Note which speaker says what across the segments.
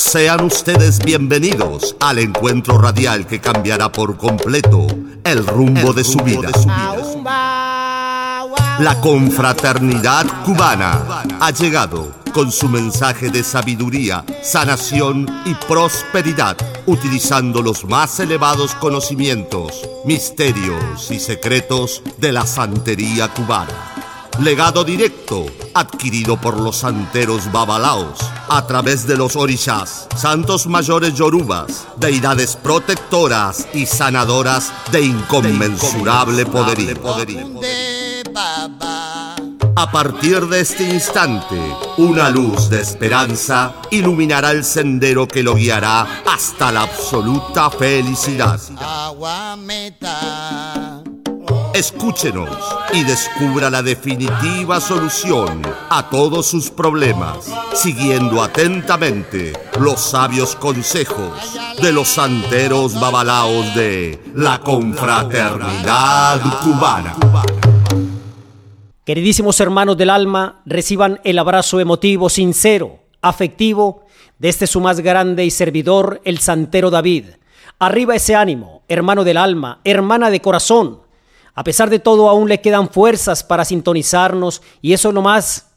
Speaker 1: Sean ustedes bienvenidos al encuentro radial que cambiará por completo el rumbo, de, su vida. La confraternidad cubana ha llegado con su mensaje de sabiduría, sanación y prosperidad, utilizando los más elevados conocimientos, misterios y secretos de la santería cubana legado directo adquirido por los santeros babalaos a través de los orishas, santos mayores yorubas, deidades protectoras y sanadoras de inconmensurable poderío. A partir de este instante, una luz de esperanza iluminará el sendero que lo guiará hasta la absoluta felicidad. Escúchenos y descubra la definitiva solución a todos sus problemas, siguiendo atentamente los sabios consejos de los santeros babalaos de la confraternidad cubana.
Speaker 2: Queridísimos hermanos del alma, reciban el abrazo emotivo, sincero, afectivo de este su más grande y servidor, el santero David. Arriba ese ánimo, hermano del alma, hermana de corazón a pesar de todo, aún le quedan fuerzas para sintonizarnos y eso es lo más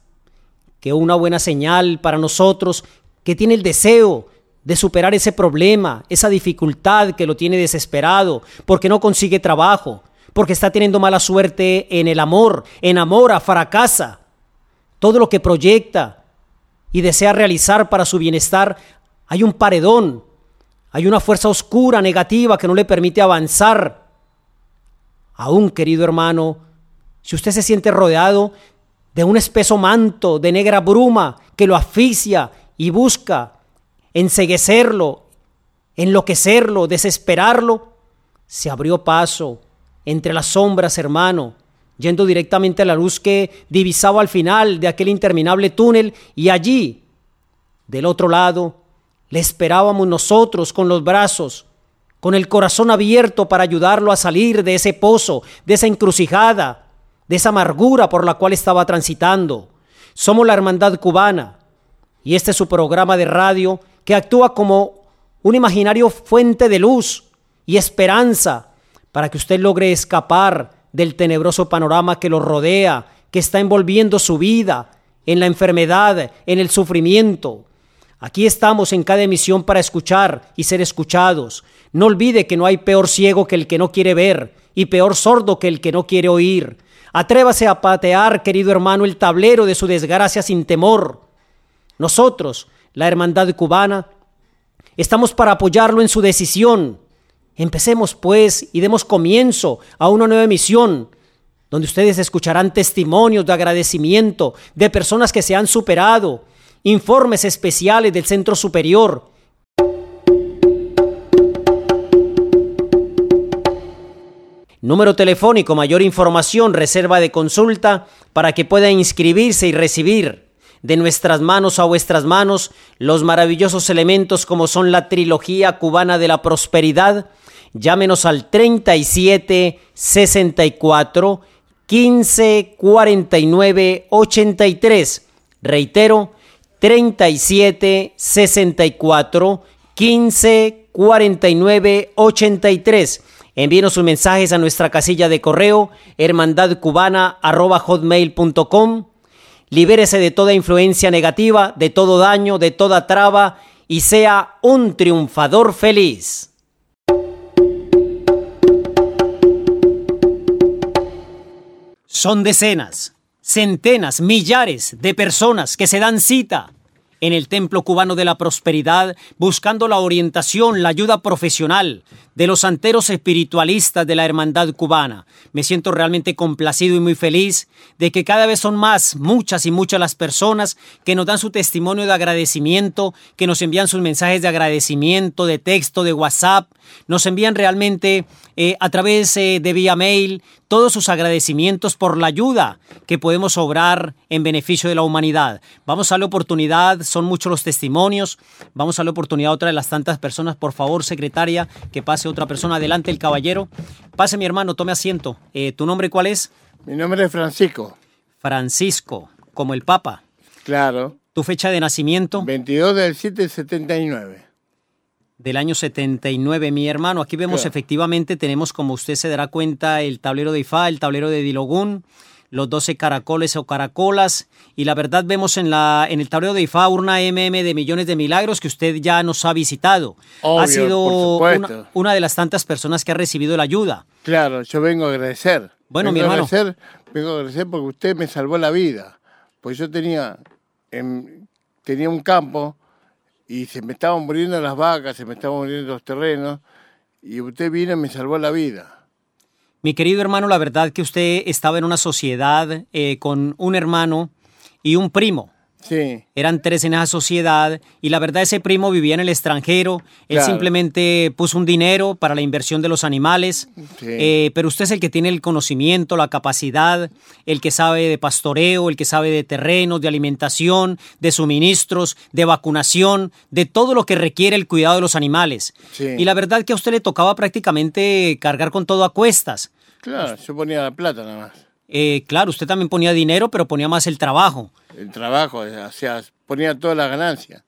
Speaker 2: que una buena señal para nosotros que tiene el deseo de superar ese problema, esa dificultad que lo tiene desesperado, porque no consigue trabajo, porque está teniendo mala suerte en el amor, enamora, fracasa. Todo lo que proyecta y desea realizar para su bienestar, hay un paredón, hay una fuerza oscura, negativa, que no le permite avanzar Aún, querido hermano, si usted se siente rodeado de un espeso manto de negra bruma que lo asfixia y busca enseguecerlo, enloquecerlo, desesperarlo, se abrió paso entre las sombras, hermano, yendo directamente a la luz que divisaba al final de aquel interminable túnel y allí, del otro lado, le esperábamos nosotros con los brazos con el corazón abierto para ayudarlo a salir de ese pozo, de esa encrucijada, de esa amargura por la cual estaba transitando. Somos la Hermandad Cubana y este es su programa de radio que actúa como un imaginario fuente de luz y esperanza para que usted logre escapar del tenebroso panorama que lo rodea, que está envolviendo su vida en la enfermedad, en el sufrimiento. Aquí estamos en cada emisión para escuchar y ser escuchados. No olvide que no hay peor ciego que el que no quiere ver y peor sordo que el que no quiere oír. Atrévase a patear, querido hermano, el tablero de su desgracia sin temor. Nosotros, la Hermandad Cubana, estamos para apoyarlo en su decisión. Empecemos pues y demos comienzo a una nueva emisión donde ustedes escucharán testimonios de agradecimiento de personas que se han superado, informes especiales del Centro Superior. Número telefónico, mayor información, reserva de consulta para que pueda inscribirse y recibir de nuestras manos a vuestras manos los maravillosos elementos como son la trilogía cubana de la prosperidad. Llámenos al 37 64 15 49 83. Reitero, 37 64 15 49 83. Envíenos sus mensajes a nuestra casilla de correo hermandadcubana.hotmail.com. Libérese de toda influencia negativa, de todo daño, de toda traba y sea un triunfador feliz. Son decenas centenas, millares de personas que se dan cita en el Templo Cubano de la Prosperidad buscando la orientación, la ayuda profesional de los santeros espiritualistas de la Hermandad Cubana. Me siento realmente complacido y muy feliz de que cada vez son más, muchas y muchas las personas que nos dan su testimonio de agradecimiento, que nos envían sus mensajes de agradecimiento, de texto, de WhatsApp, nos envían realmente eh, a través eh, de vía mail todos sus agradecimientos por la ayuda que podemos obrar en beneficio de la humanidad. Vamos a la oportunidad, son muchos los testimonios, vamos a la oportunidad a otra de las tantas personas, por favor, secretaria, que pase otra persona adelante, el caballero. Pase mi hermano, tome asiento. Eh, ¿Tu nombre cuál es?
Speaker 3: Mi nombre es Francisco.
Speaker 2: Francisco, como el Papa.
Speaker 3: Claro.
Speaker 2: ¿Tu fecha de nacimiento?
Speaker 3: 22 del 7 79.
Speaker 2: Del año 79, mi hermano. Aquí vemos
Speaker 3: Claro.
Speaker 2: efectivamente, tenemos como usted se dará cuenta el tablero de Ifá, el tablero de Dilogún, los 12 caracoles o caracolas. Y la verdad vemos en, la, en el tablero de Ifá una MM de millones de milagros que usted ya nos ha visitado.
Speaker 3: Obvio,
Speaker 2: ha sido una, de las tantas personas que ha recibido la ayuda.
Speaker 3: Claro, yo vengo a agradecer.
Speaker 2: Bueno,
Speaker 3: vengo
Speaker 2: mi
Speaker 3: a
Speaker 2: hermano.
Speaker 3: agradecer- vengo a agradecer porque usted me salvó la vida. Pues yo tenía, tenía un campo y se me estaban muriendo las vacas, se me estaban muriendo los terrenos y usted vino y me salvó la vida.
Speaker 2: Mi querido hermano, la verdad que usted estaba en una sociedad eh, con un hermano y un primo.
Speaker 3: Sí,
Speaker 2: Eran tres en esa sociedad y la verdad ese primo vivía en el extranjero. Él
Speaker 3: Claro.
Speaker 2: simplemente puso un dinero para la inversión de los animales.
Speaker 3: Sí.
Speaker 2: Eh, pero usted es el que tiene el conocimiento, la capacidad, el que sabe de pastoreo, el que sabe de terrenos, de alimentación, de suministros, de vacunación, de todo lo que requiere el cuidado de los animales.
Speaker 3: Sí.
Speaker 2: Y la verdad que a usted le tocaba prácticamente cargar con todo a cuestas.
Speaker 3: claro, yo ponía la plata nada más.
Speaker 2: Eh, claro, usted también ponía dinero, pero ponía más el trabajo.
Speaker 3: El trabajo, o sea, ponía toda la ganancia.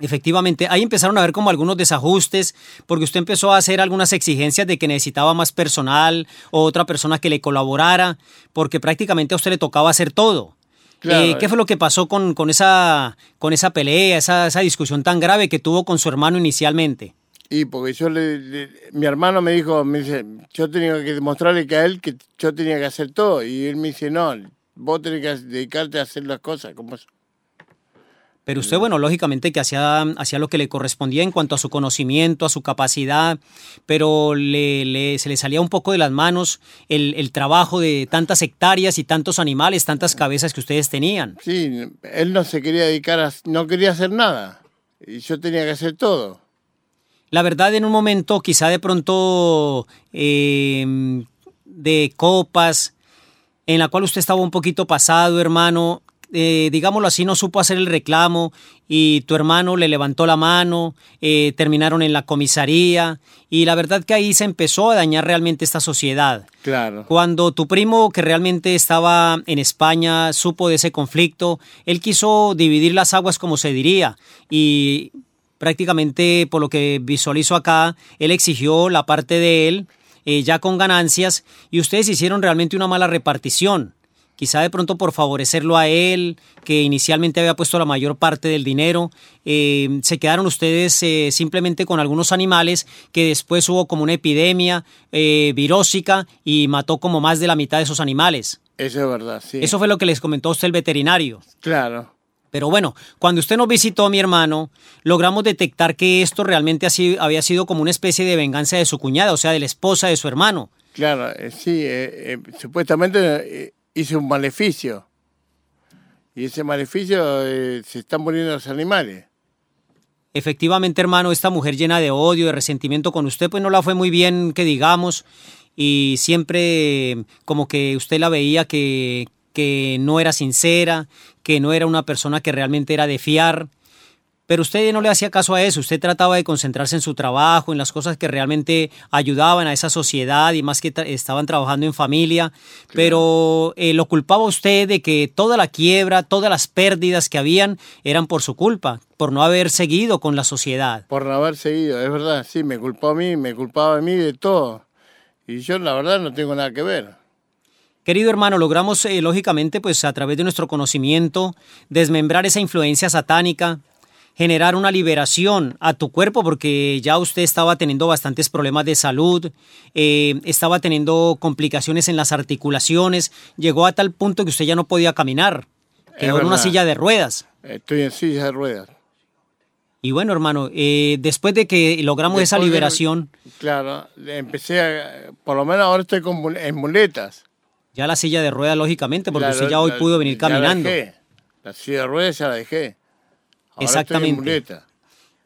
Speaker 2: Efectivamente, ahí empezaron a ver como algunos desajustes, porque usted empezó a hacer algunas exigencias de que necesitaba más personal o otra persona que le colaborara, porque prácticamente a usted le tocaba hacer todo.
Speaker 3: Claro.
Speaker 2: Eh, ¿Qué fue lo que pasó con, con, esa, con esa pelea, esa, esa discusión tan grave que tuvo con su hermano inicialmente?
Speaker 3: Y porque yo le, le- mi hermano me dijo, me dice, yo tenía que demostrarle que a él que yo tenía que hacer todo. Y él me dice, no, vos tenés que dedicarte a hacer las cosas como son".
Speaker 2: Pero usted, bueno, lógicamente que hacía, hacía lo que le correspondía en cuanto a su conocimiento, a su capacidad, pero le, le- se le salía un poco de las manos el, el trabajo de tantas hectáreas y tantos animales, tantas cabezas que ustedes tenían.
Speaker 3: Sí, él no se quería dedicar a, no quería hacer nada. Y yo tenía que hacer todo.
Speaker 2: La verdad, en un momento, quizá de pronto eh, de copas, en la cual usted estaba un poquito pasado, hermano, eh, digámoslo así, no supo hacer el reclamo y tu hermano le levantó la mano, eh, terminaron en la comisaría y la verdad que ahí se empezó a dañar realmente esta sociedad.
Speaker 3: Claro.
Speaker 2: Cuando tu primo, que realmente estaba en España, supo de ese conflicto, él quiso dividir las aguas como se diría y prácticamente por lo que visualizo acá, él exigió la parte de él eh, ya con ganancias y ustedes hicieron realmente una mala repartición. Quizá de pronto por favorecerlo a él, que inicialmente había puesto la mayor parte del dinero, eh, se quedaron ustedes eh, simplemente con algunos animales que después hubo como una epidemia virósica y mató como más de la mitad de esos animales.
Speaker 3: Eso es verdad, sí.
Speaker 2: Eso fue lo que les comentó a usted el veterinario.
Speaker 3: Claro.
Speaker 2: Pero bueno, cuando usted nos visitó, mi hermano, logramos detectar que esto realmente así había sido como una especie de venganza de su cuñada, o sea, de la esposa de su hermano.
Speaker 3: Claro, eh, sí, eh, eh, supuestamente hice un maleficio. Y ese maleficio se están muriendo los animales.
Speaker 2: Efectivamente, hermano, esta mujer llena de odio, de resentimiento con usted, pues no la fue muy bien, que digamos, y siempre como que usted la veía que, que no era sincera, que no era una persona que realmente era de fiar. Pero usted no le hacía caso a eso, usted trataba de concentrarse en su trabajo, en las cosas que realmente ayudaban a esa sociedad y más que tra- estaban trabajando en familia, pero eh, lo culpaba usted de que toda la quiebra, todas las pérdidas que habían eran por su culpa, por no haber seguido con la sociedad.
Speaker 3: Por no haber seguido, es verdad, sí, me culpó a mí, me culpaba a mí de todo. Y yo la verdad no tengo nada que ver.
Speaker 2: Querido hermano, logramos eh, lógicamente, pues a través de nuestro conocimiento, desmembrar esa influencia satánica, generar una liberación a tu cuerpo, porque ya usted estaba teniendo bastantes problemas de salud, eh, estaba teniendo complicaciones en las articulaciones, llegó a tal punto que usted ya no podía caminar, quedó en una silla de ruedas.
Speaker 3: Estoy en silla de ruedas.
Speaker 2: Y bueno, hermano, eh, después de que logramos esa
Speaker 3: de-
Speaker 2: liberación,
Speaker 3: Claro, empecé a, por lo menos ahora estoy con, en muletas.
Speaker 2: Ya la silla de ruedas, lógicamente, porque
Speaker 3: La-
Speaker 2: usted ya hoy
Speaker 3: la-
Speaker 2: pudo venir
Speaker 3: la
Speaker 2: caminando.
Speaker 3: dejé. La silla de ruedas ya la dejé. Ahora
Speaker 2: Exactamente.
Speaker 3: Estoy en.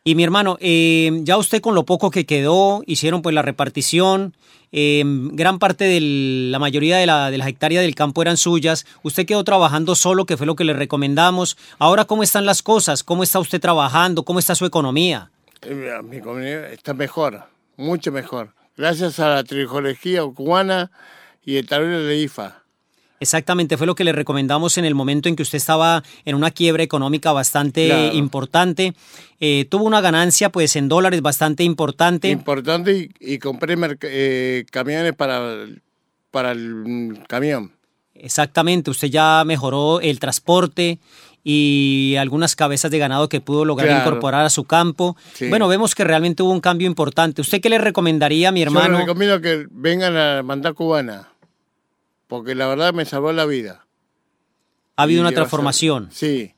Speaker 2: Y mi hermano, eh, ya usted con lo poco que quedó, hicieron pues la repartición, eh, gran parte de la mayoría de, la- de las hectáreas del campo eran suyas, usted quedó trabajando solo, que fue lo que le recomendamos. Ahora, ¿cómo están las cosas? ¿Cómo está usted trabajando? ¿Cómo está su economía?
Speaker 3: Eh, Mi comunidad está mejor, mucho mejor. Gracias a la trilogía cubana y el tablero de IFA.
Speaker 2: Exactamente, fue lo que le recomendamos en el momento en que usted estaba en una quiebra económica bastante
Speaker 3: Claro.
Speaker 2: importante. Eh, tuvo una ganancia pues en dólares bastante importante.
Speaker 3: Importante y, y compré eh, camiones para, el- para el mm, camión.
Speaker 2: Exactamente, usted ya mejoró el transporte y algunas cabezas de ganado que pudo lograr
Speaker 3: Claro.
Speaker 2: incorporar a su campo.
Speaker 3: Sí.
Speaker 2: Bueno, vemos que realmente hubo un cambio importante. ¿Usted qué le recomendaría a mi
Speaker 3: Yo
Speaker 2: hermano?
Speaker 3: les recomiendo que vengan a la hermandad cubana, porque la verdad me salvó la vida.
Speaker 2: Ha habido
Speaker 3: Y
Speaker 2: una transformación.
Speaker 3: Sí,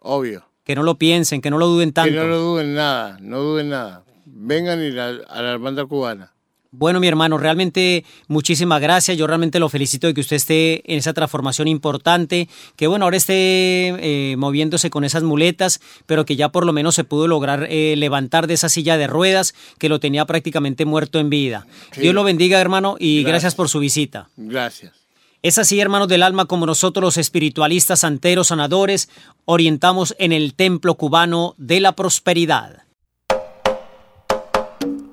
Speaker 3: obvio.
Speaker 2: Que no lo piensen, que no lo duden tanto.
Speaker 3: Que no lo duden nada, no duden nada. Vengan y la- a la hermandad cubana.
Speaker 2: Bueno, mi hermano, realmente muchísimas gracias. Yo realmente lo felicito de que usted esté en esa transformación importante, que bueno, ahora esté eh, moviéndose con esas muletas, pero que ya por lo menos se pudo lograr eh, levantar de esa silla de ruedas que lo tenía prácticamente muerto en vida.
Speaker 3: Sí.
Speaker 2: Dios lo bendiga, hermano, y gracias.
Speaker 3: Gracias.
Speaker 2: por su visita.
Speaker 3: Gracias.
Speaker 2: Es así, hermanos del alma, como nosotros los espiritualistas, santeros, sanadores, orientamos en el templo cubano de la prosperidad.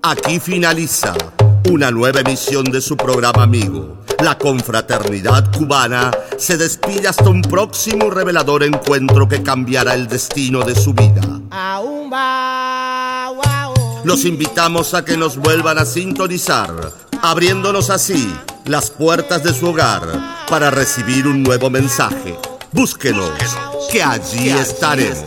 Speaker 1: Aquí finaliza una nueva emisión de su programa amigo. La confraternidad cubana se despide hasta un próximo revelador encuentro que cambiará el destino de su vida. Los invitamos a que nos vuelvan a sintonizar, abriéndonos así las puertas de su hogar para recibir un nuevo mensaje. Búsquenos, que allí estaremos.